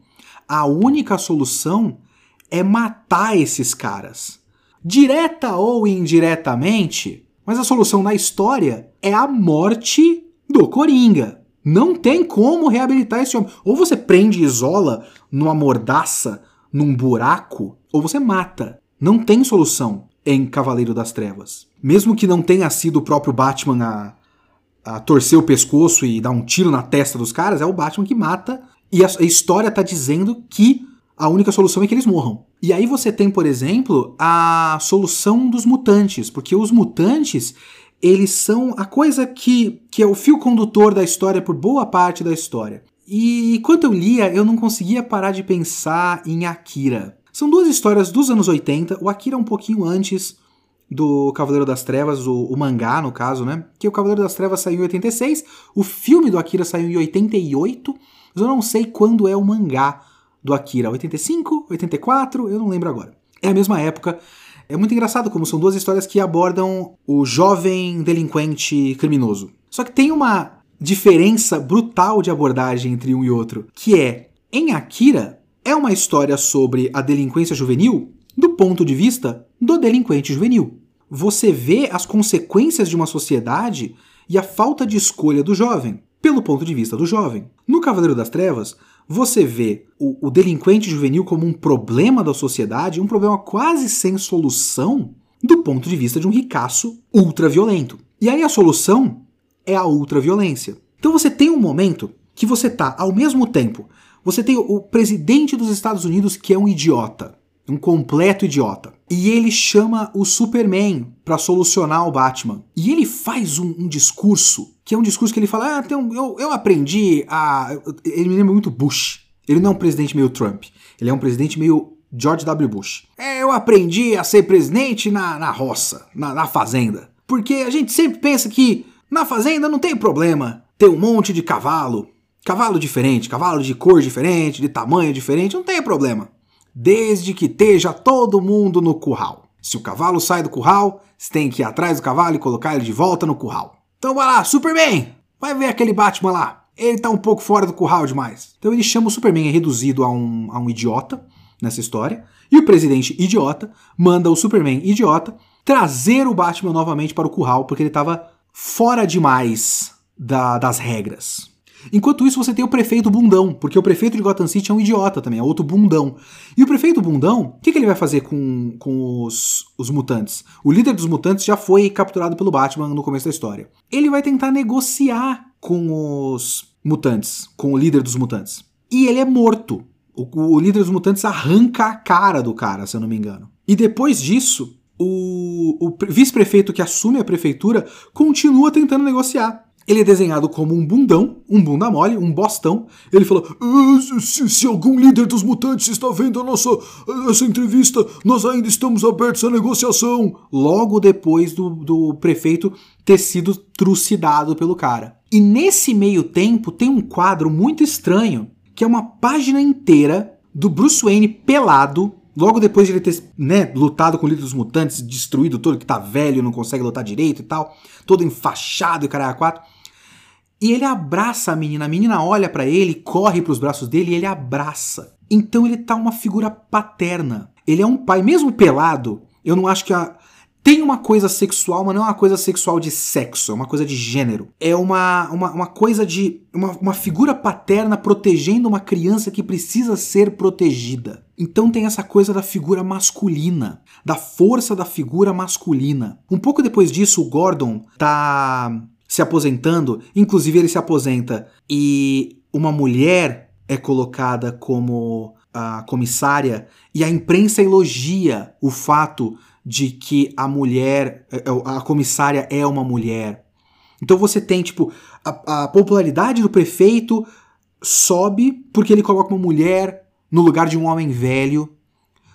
A única solução é matar esses caras direta ou indiretamente, mas a solução na história é a morte do Coringa. Não tem como reabilitar esse homem. Ou você prende e isola numa mordaça, num buraco, ou você mata. Não tem solução em Cavaleiro das Trevas. Mesmo que não tenha sido o próprio Batman a, a torcer o pescoço e dar um tiro na testa dos caras, é o Batman que mata. E a, a história tá dizendo que a única solução é que eles morram. E aí você tem, por exemplo, a solução dos mutantes, porque os mutantes, eles são a coisa que, que é o fio condutor da história por boa parte da história. E enquanto eu lia, eu não conseguia parar de pensar em Akira. São duas histórias dos anos 80, o Akira é um pouquinho antes do Cavaleiro das Trevas, o, o, mangá no caso, né? Que o Cavaleiro das Trevas saiu em 86, o filme do Akira saiu em 88, mas eu não sei quando é o mangá do Akira, 85, 84, eu não lembro agora. É a mesma época. É muito engraçado como são duas histórias que abordam o jovem delinquente criminoso. Só que tem uma diferença brutal de abordagem entre um e outro, que é em Akira é uma história sobre a delinquência juvenil do ponto de vista do delinquente juvenil. Você vê as consequências de uma sociedade e a falta de escolha do jovem, pelo ponto de vista do jovem. No Cavaleiro das Trevas, você vê o, o, delinquente juvenil como um problema da sociedade, um problema quase sem solução, do ponto de vista de um ricaço ultraviolento. E aí a solução é a ultraviolência. Então você tem um momento que você tá, ao mesmo tempo, você tem o presidente dos Estados Unidos que é um idiota, um completo idiota. E ele chama o Superman para solucionar o Batman. E ele faz um, um, discurso, que é um discurso que ele fala: ah, um, eu, eu aprendi a. Ele me lembra muito Bush. Ele não é um presidente meio Trump. Ele é um presidente meio George W. Bush. É, eu aprendi a ser presidente na, na roça, na, na fazenda. Porque a gente sempre pensa que na fazenda não tem problema ter um monte de cavalo. Cavalo diferente, cavalo de cor diferente, de tamanho diferente, não tem problema desde que esteja todo mundo no curral. Se o cavalo sai do curral, você tem que ir atrás do cavalo e colocar ele de volta no curral. Então vai lá, Superman! Vai ver aquele Batman lá. Ele tá um pouco fora do curral demais. Então ele chama o Superman, é reduzido a um, a um idiota nessa história. E o presidente idiota manda o Superman idiota trazer o Batman novamente para o curral, porque ele estava fora demais da, das regras. Enquanto isso, você tem o prefeito bundão, porque o prefeito de Gotham City é um idiota também, é outro bundão. E o prefeito bundão, o que, que, ele vai fazer com, com os, os mutantes? O líder dos mutantes já foi capturado pelo Batman no começo da história. Ele vai tentar negociar com os mutantes, com o líder dos mutantes. E ele é morto. O, o líder dos mutantes arranca a cara do cara, se eu não me engano. E depois disso, o, o vice-prefeito que assume a prefeitura continua tentando negociar. Ele é desenhado como um bundão, um bunda mole, um bostão. Ele fala: ah, se, se, algum líder dos mutantes está vendo a nossa essa entrevista, nós ainda estamos abertos à negociação. Logo depois do, do prefeito ter sido trucidado pelo cara. E nesse meio tempo tem um quadro muito estranho, que é uma página inteira do Bruce Wayne pelado, logo depois de ele ter né, lutado com o líder dos mutantes, destruído todo, que tá velho, não consegue lutar direito e tal, todo enfaixado e caralho a quatro. E ele abraça a menina, a menina olha para ele, corre para os braços dele e ele abraça. Então ele tá uma figura paterna. Ele é um pai, mesmo pelado. Eu não acho que a, tem uma coisa sexual, mas não é uma coisa sexual de sexo, é uma coisa de gênero. É uma, uma, uma coisa de. Uma, uma figura paterna protegendo uma criança que precisa ser protegida. Então tem essa coisa da figura masculina, da força da figura masculina. Um pouco depois disso, o Gordon tá se aposentando, inclusive ele se aposenta e uma mulher é colocada como a comissária e a imprensa elogia o fato de que a mulher, é, é, a comissária é uma mulher. Então você tem, tipo, a, a popularidade do prefeito sobe porque ele coloca uma mulher no lugar de um homem velho.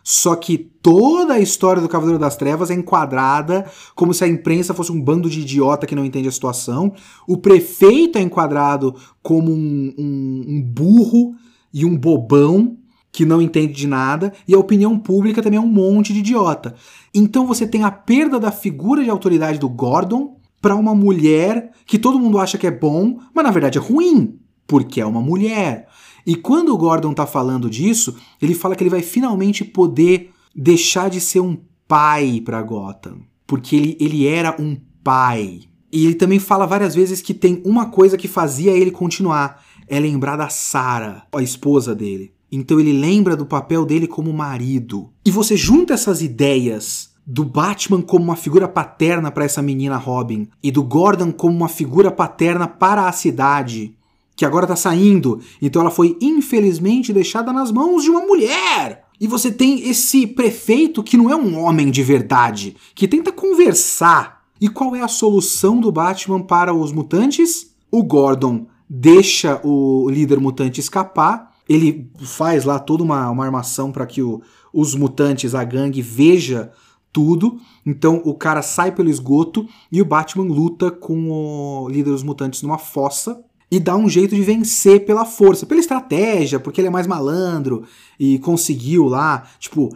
Só que toda a história do Cavaleiro das Trevas é enquadrada como se a imprensa fosse um bando de idiota que não entende a situação. O prefeito é enquadrado como um, um, um burro e um bobão que não entende de nada, e a opinião pública também é um monte de idiota. Então você tem a perda da figura de autoridade do Gordon para uma mulher que todo mundo acha que é bom, mas na verdade é ruim, porque é uma mulher. E quando o Gordon tá falando disso, ele fala que ele vai finalmente poder deixar de ser um pai para Gotham, porque ele, ele era um pai. E ele também fala várias vezes que tem uma coisa que fazia ele continuar, é lembrar da Sarah, a esposa dele. Então ele lembra do papel dele como marido. E você junta essas ideias do Batman como uma figura paterna para essa menina Robin e do Gordon como uma figura paterna para a cidade, que agora tá saindo. Então ela foi infelizmente deixada nas mãos de uma mulher. E você tem esse prefeito que não é um homem de verdade, que tenta conversar. E qual é a solução do Batman para os mutantes? O Gordon deixa o líder mutante escapar ele faz lá toda uma, uma armação para que o, os mutantes, a gangue, veja tudo. Então o cara sai pelo esgoto e o Batman luta com o líder dos mutantes numa fossa e dá um jeito de vencer pela força, pela estratégia, porque ele é mais malandro e conseguiu lá, tipo,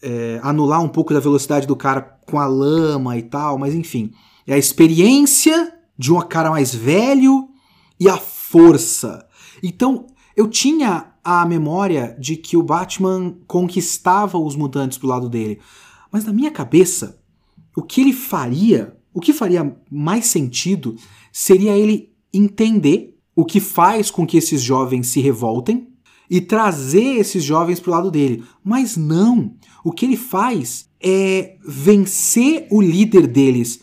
é, anular um pouco da velocidade do cara com a lama e tal, mas enfim. É a experiência de um cara mais velho e a força. Então, eu tinha a memória de que o Batman conquistava os mutantes pro lado dele, mas na minha cabeça, o que ele faria, o que faria mais sentido seria ele entender o que faz com que esses jovens se revoltem e trazer esses jovens pro lado dele. Mas não, o que ele faz é vencer o líder deles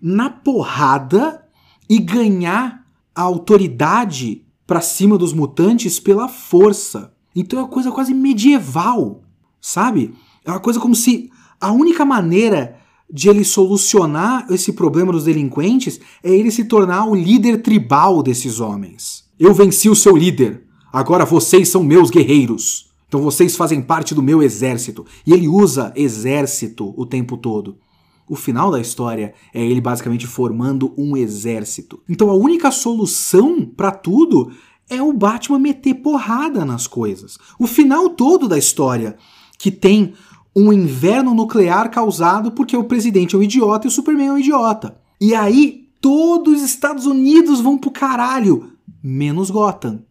na porrada e ganhar a autoridade para cima dos mutantes pela força. Então é uma coisa quase medieval, sabe? É uma coisa como se a única maneira de ele solucionar esse problema dos delinquentes é ele se tornar o líder tribal desses homens. Eu venci o seu líder, agora vocês são meus guerreiros. Então vocês fazem parte do meu exército. E ele usa exército o tempo todo. O final da história é ele basicamente formando um exército. Então a única solução para tudo é o Batman meter porrada nas coisas. O final todo da história, que tem um inverno nuclear causado porque o presidente é um idiota e o Superman é um idiota. E aí todos os Estados Unidos vão pro caralho, menos Gotham.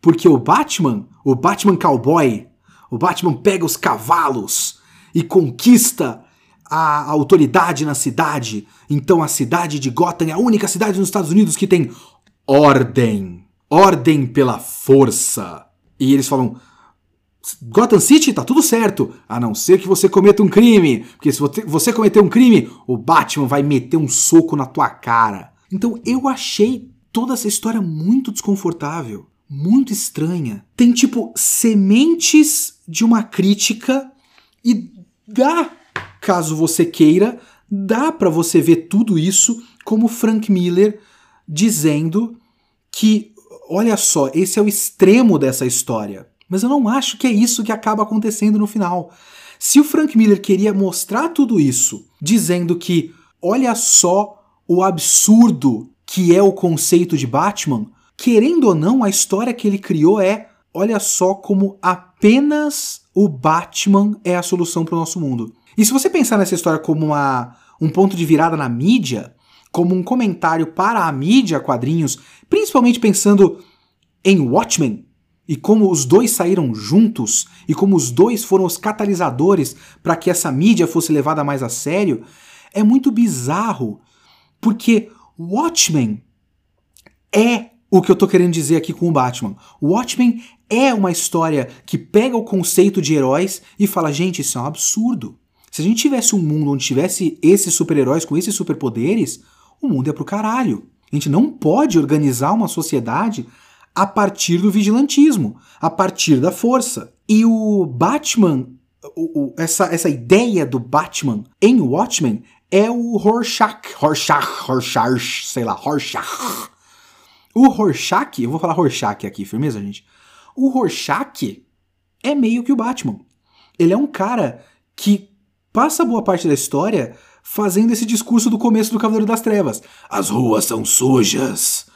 Porque o Batman, o Batman cowboy, o Batman pega os cavalos e conquista a autoridade na cidade. Então a cidade de Gotham é a única cidade nos Estados Unidos que tem ordem. Ordem pela força. E eles falam: Gotham City tá tudo certo, a não ser que você cometa um crime. Porque se você cometer um crime, o Batman vai meter um soco na tua cara. Então eu achei toda essa história muito desconfortável, muito estranha. Tem tipo sementes de uma crítica e dá caso você queira, dá para você ver tudo isso como Frank Miller dizendo que, olha só, esse é o extremo dessa história. Mas eu não acho que é isso que acaba acontecendo no final. Se o Frank Miller queria mostrar tudo isso, dizendo que, olha só o absurdo que é o conceito de Batman, querendo ou não, a história que ele criou é, olha só como apenas o Batman é a solução para o nosso mundo. E se você pensar nessa história como uma, um ponto de virada na mídia, como um comentário para a mídia, quadrinhos, principalmente pensando em Watchmen, e como os dois saíram juntos, e como os dois foram os catalisadores para que essa mídia fosse levada mais a sério, é muito bizarro, porque Watchmen é o que eu tô querendo dizer aqui com o Batman. Watchmen é uma história que pega o conceito de heróis e fala, gente, isso é um absurdo. Se a gente tivesse um mundo onde tivesse esses super-heróis com esses superpoderes, o mundo é pro caralho. A gente não pode organizar uma sociedade a partir do vigilantismo, a partir da força. E o Batman, o, o, essa, essa ideia do Batman em Watchmen é o Rorschach, Rorschach, Rorschach, sei lá, Rorschach. O Rorschach, eu vou falar Rorschach aqui, firmeza, gente? O Rorschach é meio que o Batman. Ele é um cara que passa boa parte da história fazendo esse discurso do começo do Cavaleiro das Trevas. As ruas são sujas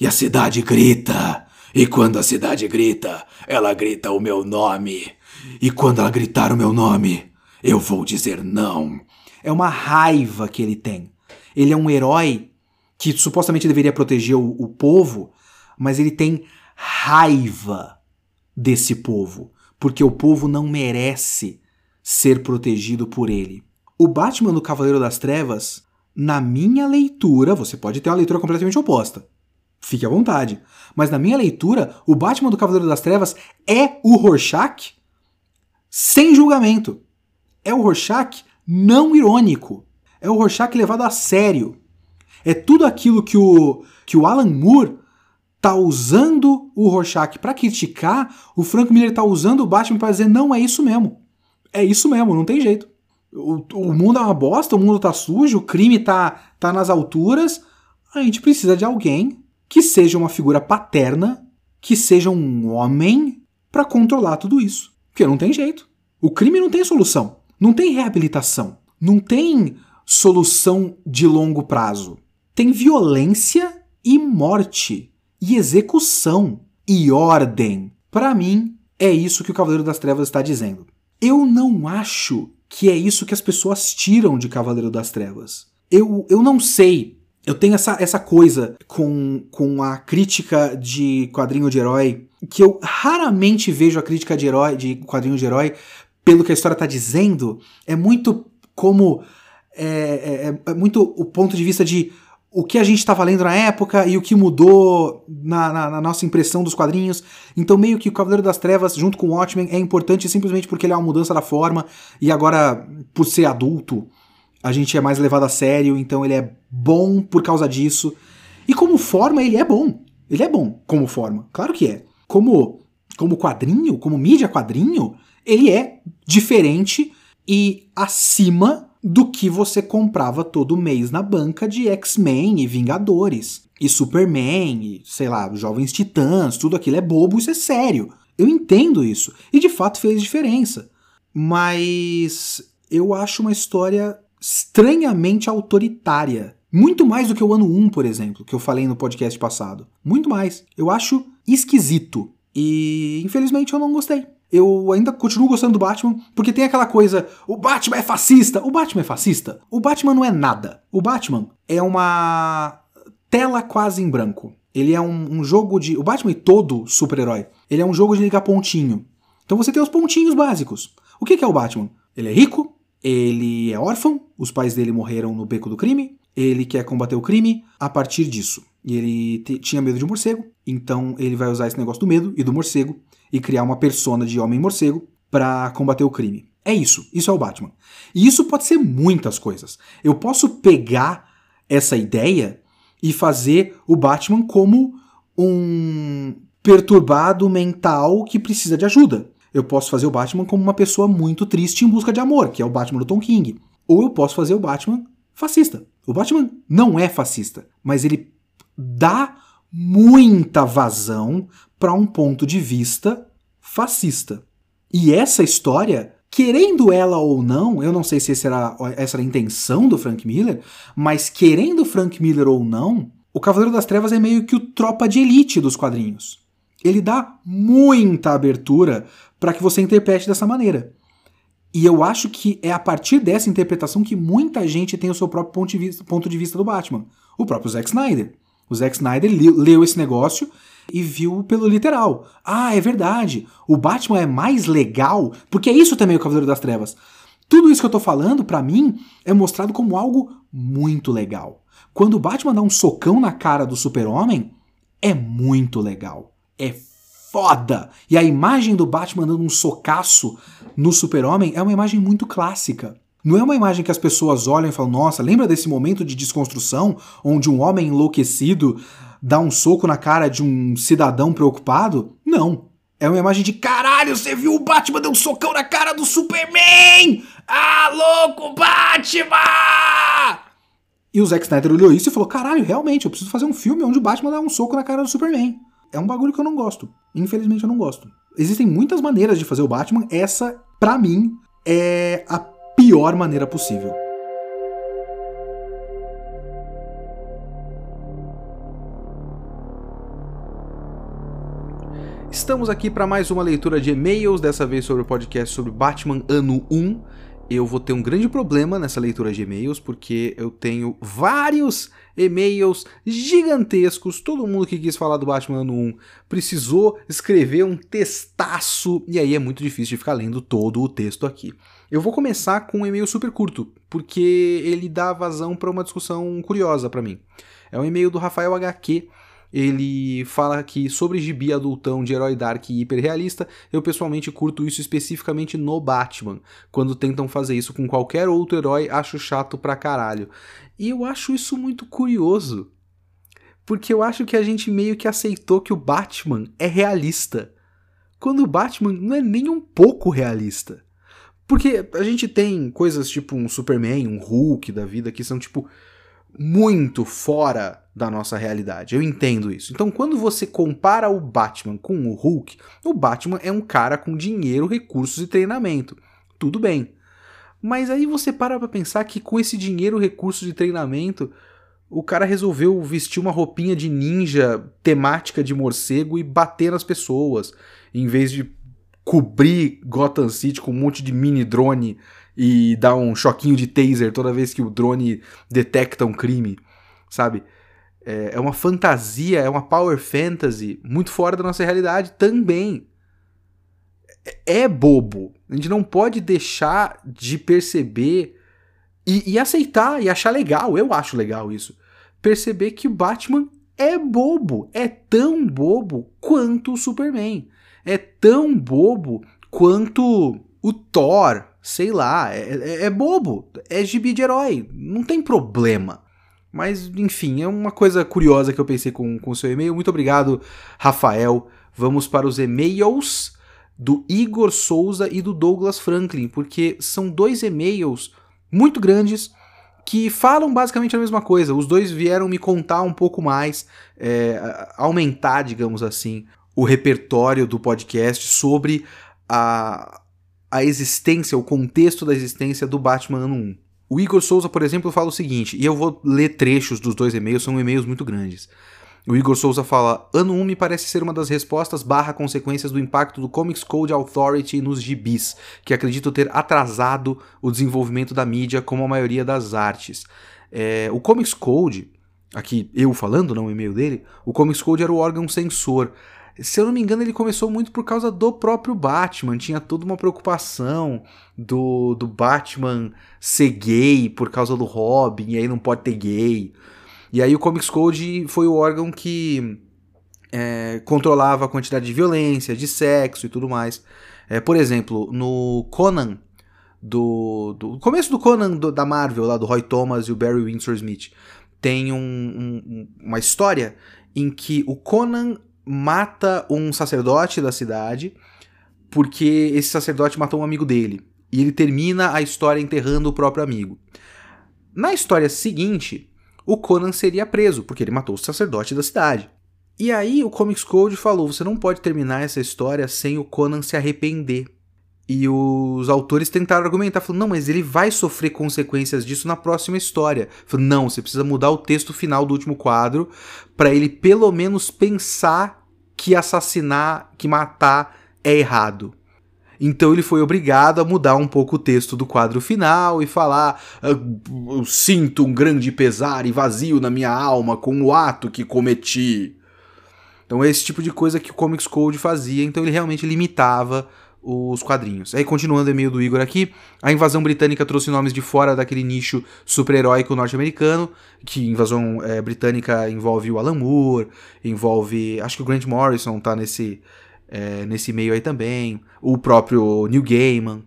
e a cidade grita. E quando a cidade grita, ela grita o meu nome. E quando ela gritar o meu nome, eu vou dizer não. É uma raiva que ele tem. Ele é um herói que supostamente deveria proteger o, o povo, mas ele tem raiva desse povo, porque o povo não merece ser protegido por ele. O Batman do Cavaleiro das Trevas, na minha leitura, você pode ter uma leitura completamente oposta. Fique à vontade. Mas na minha leitura, o Batman do Cavaleiro das Trevas é o Rorschach sem julgamento. É o Rorschach não irônico. É o Rorschach levado a sério. É tudo aquilo que o, que o Alan Moore tá usando o Rorschach para criticar, o Frank Miller tá usando o Batman para dizer não, é isso mesmo. É isso mesmo, não tem jeito. O, o mundo é uma bosta, o mundo tá sujo, o crime tá, tá nas alturas. A gente precisa de alguém que seja uma figura paterna, que seja um homem para controlar tudo isso. Porque não tem jeito. O crime não tem solução. Não tem reabilitação. Não tem solução de longo prazo. Tem violência e morte. E execução. E ordem. Para mim, é isso que o Cavaleiro das Trevas está dizendo. Eu não acho que é isso que as pessoas tiram de Cavaleiro das Trevas. Eu, eu não sei. Eu tenho essa, essa coisa com, com a crítica de quadrinho de herói, que eu raramente vejo a crítica de herói, de quadrinho de herói, pelo que a história está dizendo. É muito como. É, é, é, muito o ponto de vista de o que a gente estava lendo na época e o que mudou na, na, na, nossa impressão dos quadrinhos. Então, meio que o Cavaleiro das Trevas, junto com o Watchmen, é importante simplesmente porque ele é uma mudança da forma e agora, por ser adulto, a gente é mais levado a sério, então ele é bom por causa disso. E como forma, ele é bom. Ele é bom como forma, claro que é. Como, como quadrinho, como mídia quadrinho, ele é diferente e acima do que você comprava todo mês na banca de X-Men e Vingadores. E Superman, e sei lá, Jovens Titãs, tudo aquilo é bobo, isso é sério. Eu entendo isso. E de fato fez diferença. Mas eu acho uma história estranhamente autoritária. Muito mais do que o ano 1, por exemplo, que eu falei no podcast passado. Muito mais. Eu acho esquisito. E infelizmente eu não gostei eu ainda continuo gostando do Batman, porque tem aquela coisa, o Batman é fascista. O Batman é fascista? O Batman não é nada. O Batman é uma tela quase em branco. Ele é um, um jogo de. O Batman e todo super-herói, ele é um jogo de ligar pontinho. Então você tem os pontinhos básicos. O que, que é o Batman? Ele é rico, ele é órfão, os pais dele morreram no beco do crime, ele quer combater o crime a partir disso. E ele tinha medo de morcego, então ele vai usar esse negócio do medo e do morcego e criar uma persona de homem-morcego para combater o crime. É isso, isso é o Batman. E isso pode ser muitas coisas. Eu posso pegar essa ideia e fazer o Batman como um perturbado mental que precisa de ajuda. Eu posso fazer o Batman como uma pessoa muito triste em busca de amor, que é o Batman do Tom King. Ou eu posso fazer o Batman fascista. O Batman não é fascista, mas ele dá muita vazão para um ponto de vista fascista. E essa história, querendo ela ou não, eu não sei se essa era, essa era a intenção do Frank Miller, mas querendo Frank Miller ou não, o Cavaleiro das Trevas é meio que o tropa de elite dos quadrinhos. Ele dá muita abertura para que você interprete dessa maneira. E eu acho que é a partir dessa interpretação que muita gente tem o seu próprio ponto de vista, ponto de vista do Batman. O próprio Zack Snyder. O Zack Snyder leu esse negócio e viu pelo literal. Ah, é verdade. O Batman é mais legal, porque é isso também o Cavaleiro das Trevas. Tudo isso que eu tô falando, para mim, é mostrado como algo muito legal. Quando o Batman dá um socão na cara do Super-Homem, é muito legal. É foda. E a imagem do Batman dando um socaço no Super-Homem é uma imagem muito clássica. Não é uma imagem que as pessoas olham e falam: nossa, lembra desse momento de desconstrução onde um homem enlouquecido dá um soco na cara de um cidadão preocupado? Não. É uma imagem de caralho, você viu o Batman deu um socão na cara do Superman! Ah, louco, Batman! E o Zack Snyder olhou isso e falou: caralho, realmente, eu preciso fazer um filme onde o Batman dá um soco na cara do Superman é um bagulho que eu não gosto. Infelizmente eu não gosto. Existem muitas maneiras de fazer o Batman, essa, para mim, é a pior maneira possível. Estamos aqui para mais uma leitura de e-mails, dessa vez sobre o podcast sobre Batman Ano 1 eu vou ter um grande problema nessa leitura de e-mails, porque eu tenho vários e-mails gigantescos. Todo mundo que quis falar do Batman ano 1 precisou escrever um textaço, e aí é muito difícil de ficar lendo todo o texto aqui. Eu vou começar com um e-mail super curto, porque ele dá vazão para uma discussão curiosa para mim. É um e-mail do Rafael HQ ele fala que sobre gibi adultão de herói dark e hiperrealista, eu pessoalmente curto isso especificamente no Batman. Quando tentam fazer isso com qualquer outro herói, acho chato pra caralho. E eu acho isso muito curioso. Porque eu acho que a gente meio que aceitou que o Batman é realista. Quando o Batman não é nem um pouco realista. Porque a gente tem coisas tipo um Superman, um Hulk da vida que são tipo muito fora da nossa realidade. Eu entendo isso. Então, quando você compara o Batman com o Hulk, o Batman é um cara com dinheiro, recursos e treinamento. Tudo bem. Mas aí você para pra pensar que com esse dinheiro, recursos e treinamento, o cara resolveu vestir uma roupinha de ninja temática de morcego e bater nas pessoas, em vez de cobrir Gotham City com um monte de mini drone e dar um choquinho de taser toda vez que o drone detecta um crime, sabe? É, é uma fantasia, é uma power fantasy muito fora da nossa realidade também. É, é bobo. A gente não pode deixar de perceber e, e aceitar e achar legal. Eu acho legal isso. Perceber que o Batman é bobo. É tão bobo quanto o Superman. É tão bobo quanto o Thor, sei lá, é, é, é, bobo, é gibi de herói, não tem problema. Mas, enfim, é uma coisa curiosa que eu pensei com o seu e-mail. Muito obrigado, Rafael. Vamos para os e-mails do Igor Souza e do Douglas Franklin, porque são dois e-mails muito grandes que falam basicamente a mesma coisa. Os dois vieram me contar um pouco mais, é, aumentar, digamos assim, o repertório do podcast sobre a, a existência, o contexto da existência do Batman ano 1. O Igor Souza, por exemplo, fala o seguinte, e eu vou ler trechos dos dois e-mails, são e-mails muito grandes. O Igor Souza fala: Ano 1 me parece ser uma das respostas barra consequências do impacto do Comics Code Authority nos gibis, que acredito ter atrasado o desenvolvimento da mídia como a maioria das artes. É, o Comics Code, aqui eu falando, não o e-mail dele, o Comics Code era o órgão censor. Se eu não me engano, ele começou muito por causa do próprio Batman. Tinha toda uma preocupação do, do Batman ser gay por causa do Robin, e aí não pode ter gay. E aí o Comics Code foi o órgão que é, controlava a quantidade de violência, de sexo e tudo mais. É, por exemplo, no Conan, do, do começo do Conan do, da Marvel, lá do Roy Thomas e o Barry Windsor Smith, tem um, um, uma história em que o Conan mata um sacerdote da cidade porque esse sacerdote matou um amigo dele. E ele termina a história enterrando o próprio amigo. Na história seguinte, o Conan seria preso, porque ele matou o sacerdote da cidade. E aí o Comics Code falou: você não pode terminar essa história sem o Conan se arrepender. E os autores tentaram argumentar, falando, não, mas ele vai sofrer consequências disso na próxima história. Falando, não, você precisa mudar o texto final do último quadro para ele pelo menos pensar que assassinar, que matar é errado. Então ele foi obrigado a mudar um pouco o texto do quadro final e falar: ah, Eu sinto um grande pesar e vazio na minha alma com o ato que cometi. Então é esse tipo de coisa que o Comics Code fazia, então ele realmente limitava os quadrinhos. Aí, continuando o e-mail do Igor aqui, a invasão britânica trouxe nomes de fora daquele nicho super-heróico norte-americano, que invasão é, britânica envolve o Alan Moore, envolve. Acho que o Grant Morrison tá nesse, é, nesse meio aí também, o próprio Neil Gaiman.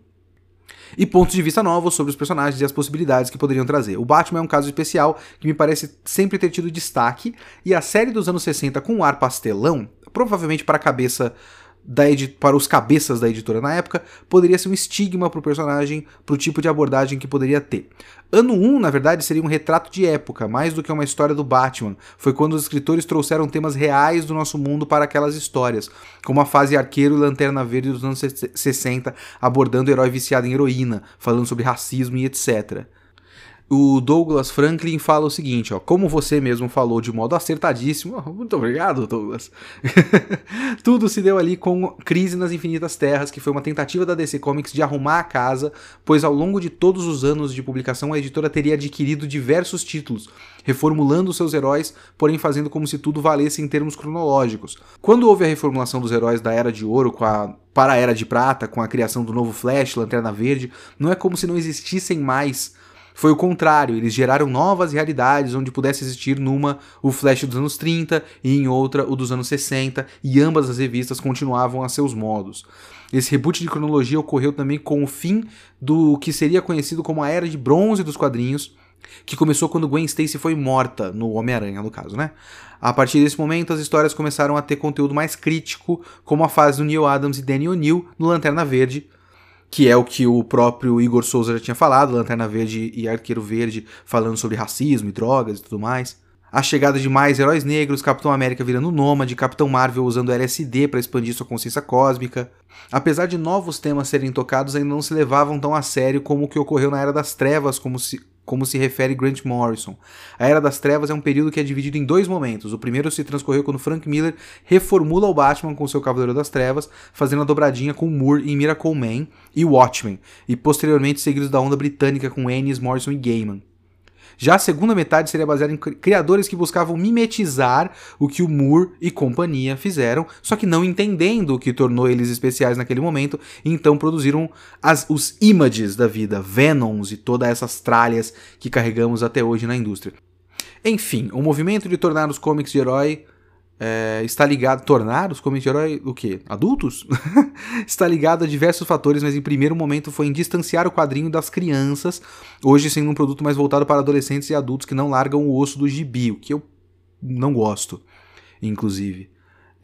E pontos de vista novos sobre os personagens e as possibilidades que poderiam trazer. O Batman é um caso especial que me parece sempre ter tido destaque, e a série dos anos 60 com um ar pastelão, provavelmente para a cabeça da para os cabeças da editora na época, poderia ser um estigma para o personagem, para o tipo de abordagem que poderia ter. Ano 1, na verdade, seria um retrato de época, mais do que uma história do Batman. Foi quando os escritores trouxeram temas reais do nosso mundo para aquelas histórias, como a fase Arqueiro e Lanterna Verde dos anos 60, abordando o herói viciado em heroína, falando sobre racismo e etc o Douglas Franklin fala o seguinte, ó, como você mesmo falou de modo acertadíssimo, <laughs> muito obrigado, Douglas. <laughs> Tudo se deu ali com Crise nas Infinitas Terras, que foi uma tentativa da DC Comics de arrumar a casa, pois ao longo de todos os anos de publicação a editora teria adquirido diversos títulos, reformulando seus heróis, porém fazendo como se tudo valesse em termos cronológicos. Quando houve a reformulação dos heróis da Era de Ouro com a para a Era de Prata, com a criação do novo Flash, Lanterna Verde, não é como se não existissem mais foi o contrário, eles geraram novas realidades onde pudesse existir numa o Flash dos anos 30 e em outra o dos anos 60, e ambas as revistas continuavam a seus modos. Esse reboot de cronologia ocorreu também com o fim do que seria conhecido como a Era de Bronze dos quadrinhos, que começou quando Gwen Stacy foi morta, no Homem-Aranha, no caso, né? A partir desse momento, as histórias começaram a ter conteúdo mais crítico, como a fase do Neil Adams e Danny O'Neill no Lanterna Verde, que é o que o próprio Igor Souza já tinha falado, Lanterna Verde e Arqueiro Verde, falando sobre racismo e drogas e tudo mais. A chegada de mais heróis negros, Capitão América virando nômade, Capitão Marvel usando LSD para expandir sua consciência cósmica. Apesar de novos temas serem tocados, ainda não se levavam tão a sério como o que ocorreu na Era das Trevas, como se, como se refere Grant Morrison. A Era das Trevas é um período que é dividido em dois momentos. O primeiro se transcorreu quando Frank Miller reformula o Batman com seu Cavaleiro das Trevas, fazendo a dobradinha com Moore em Miracle Man e Watchmen, e posteriormente seguidos da onda britânica com Ennis, Morrison e Gaiman. Já a segunda metade seria baseada em criadores que buscavam mimetizar o que o Moore e companhia fizeram, só que não entendendo o que tornou eles especiais naquele momento, então produziram as, os images da vida, Venoms e todas essas tralhas que carregamos até hoje na indústria. Enfim, o movimento de tornar os comics de herói é, está ligado. Tornar os comics herói o quê? Adultos? <laughs> está ligado a diversos fatores, mas em primeiro momento foi em distanciar o quadrinho das crianças, hoje sendo um produto mais voltado para adolescentes e adultos que não largam o osso do gibi, o que eu não gosto, inclusive.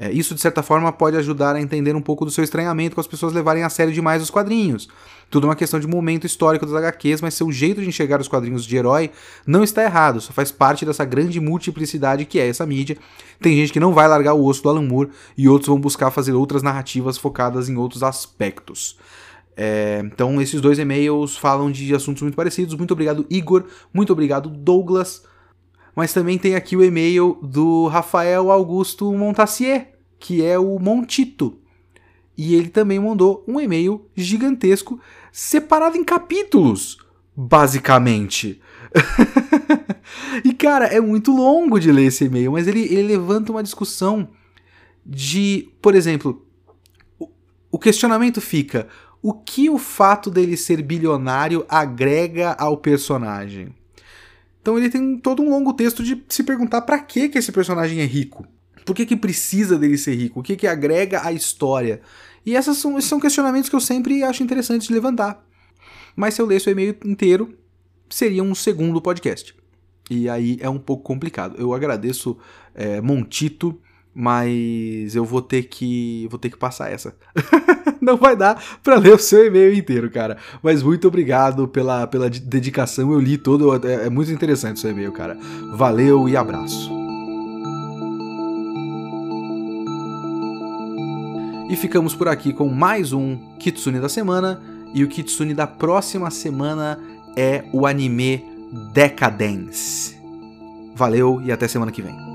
É, isso, de certa forma, pode ajudar a entender um pouco do seu estranhamento com as pessoas levarem a sério demais os quadrinhos. Tudo é uma questão de momento histórico das HQs, mas seu jeito de enxergar os quadrinhos de herói não está errado, só faz parte dessa grande multiplicidade que é essa mídia. Tem gente que não vai largar o osso do Alan Moore e outros vão buscar fazer outras narrativas focadas em outros aspectos. É, então, esses dois e-mails falam de assuntos muito parecidos. Muito obrigado, Igor. Muito obrigado, Douglas mas também tem aqui o e-mail do Rafael Augusto Montassier, que é o Montito. E ele também mandou um e-mail gigantesco, separado em capítulos, basicamente. <laughs> e cara, é muito longo de ler esse e-mail, mas ele, ele levanta uma discussão de, por exemplo, o, o questionamento fica: o que o fato dele ser bilionário agrega ao personagem? Então ele tem todo um longo texto de se perguntar para que que esse personagem é rico. Por que, que precisa dele ser rico? O que, que agrega à história? E essas são, esses são questionamentos que eu sempre acho interessantes de levantar. Mas se eu lesse o e-mail inteiro, seria um segundo podcast. E aí é um pouco complicado. Eu agradeço é, Montito, mas eu vou ter que vou ter que passar essa. <laughs> Não vai dar para ler o seu e-mail inteiro, cara. Mas muito obrigado pela, pela dedicação. Eu li todo, é, é muito interessante o seu e-mail, cara. Valeu e abraço. E ficamos por aqui com mais um Kitsune da semana. E o Kitsune da próxima semana é o anime Decadence. Valeu e até semana que vem.